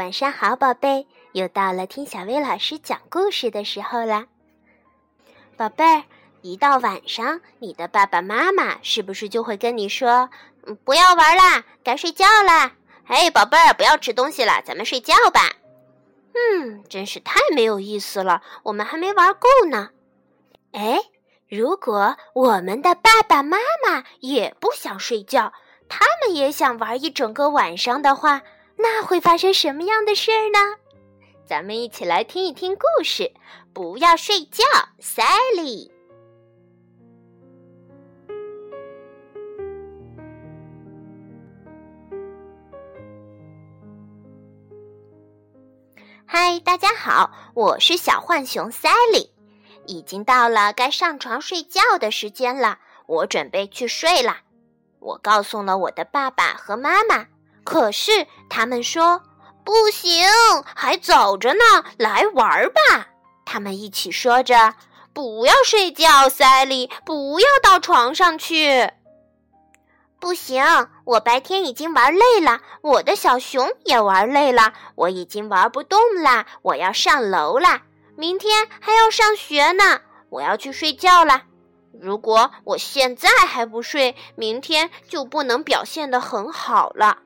晚上好，宝贝，又到了听小薇老师讲故事的时候啦。宝贝儿，一到晚上，你的爸爸妈妈是不是就会跟你说：“嗯，不要玩啦，该睡觉啦。”哎，宝贝儿，不要吃东西了，咱们睡觉吧。嗯，真是太没有意思了，我们还没玩够呢。哎，如果我们的爸爸妈妈也不想睡觉，他们也想玩一整个晚上的话，那会发生什么样的事儿呢？咱们一起来听一听故事。不要睡觉，Sally。嗨，大家好，我是小浣熊 Sally。已经到了该上床睡觉的时间了，我准备去睡了。我告诉了我的爸爸和妈妈，可是他们说不行，还早着呢，来玩吧。他们一起说着：“不要睡觉，塞利，不要到床上去。”不行，我白天已经玩累了，我的小熊也玩累了，我已经玩不动啦，我要上楼啦。明天还要上学呢，我要去睡觉啦。如果我现在还不睡，明天就不能表现的很好了。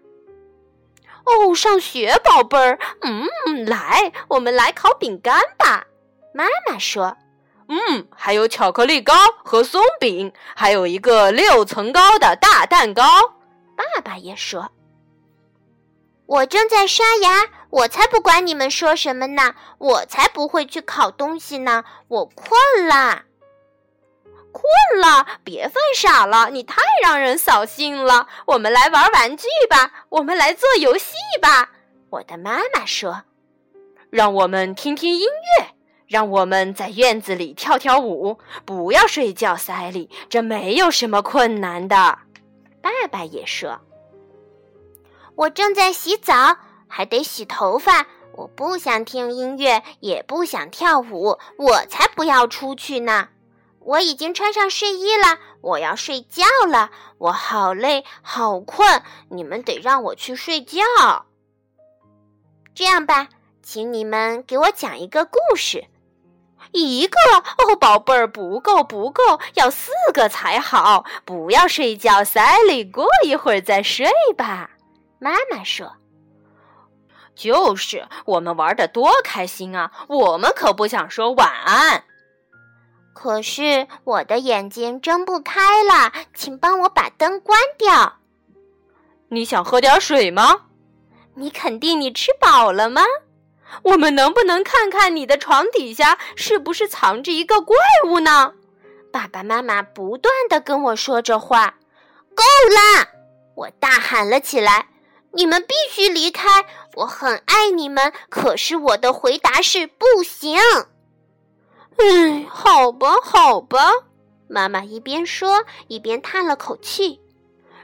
哦，上学，宝贝儿，嗯，来，我们来烤饼干吧。妈妈说：“嗯，还有巧克力糕和松饼，还有一个六层高的大蛋糕。”爸爸也说。我正在刷牙，我才不管你们说什么呢！我才不会去烤东西呢！我困了，了，别犯傻了，你太让人扫兴了。我们来玩玩具吧，我们来做游戏吧。我的妈妈说：“让我们听听音乐，让我们在院子里跳跳舞。不要睡觉，塞利，这没有什么困难的。”爸爸也说。我正在洗澡，还得洗头发。我不想听音乐，也不想跳舞，我才不要出去呢。我已经穿上睡衣了，我要睡觉了。我好累，好困，你们得让我去睡觉。这样吧，请你们给我讲一个故事。一个哦，宝贝儿，不够，不够，要四个才好。不要睡觉，塞利，过一会儿再睡吧。妈妈说：“就是我们玩的多开心啊！我们可不想说晚安。可是我的眼睛睁不开了，请帮我把灯关掉。你想喝点水吗？你肯定你吃饱了吗？我们能不能看看你的床底下是不是藏着一个怪物呢？”爸爸妈妈不断的跟我说着话。够了！我大喊了起来。你们必须离开！我很爱你们，可是我的回答是不行。嗯，好吧，好吧。妈妈一边说一边叹了口气。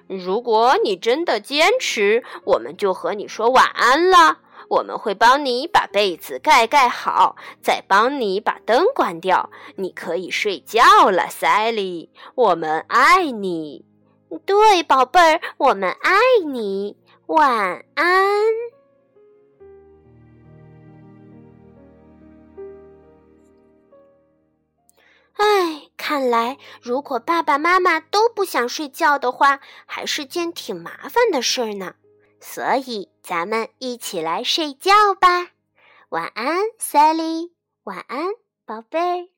如果你真的坚持，我们就和你说晚安了。我们会帮你把被子盖盖好，再帮你把灯关掉。你可以睡觉了，塞利。我们爱你。对，宝贝儿，我们爱你。晚安。看来如果爸爸妈妈都不想睡觉的话，还是件挺麻烦的事儿呢。所以，咱们一起来睡觉吧。晚安，Sally。晚安，宝贝儿。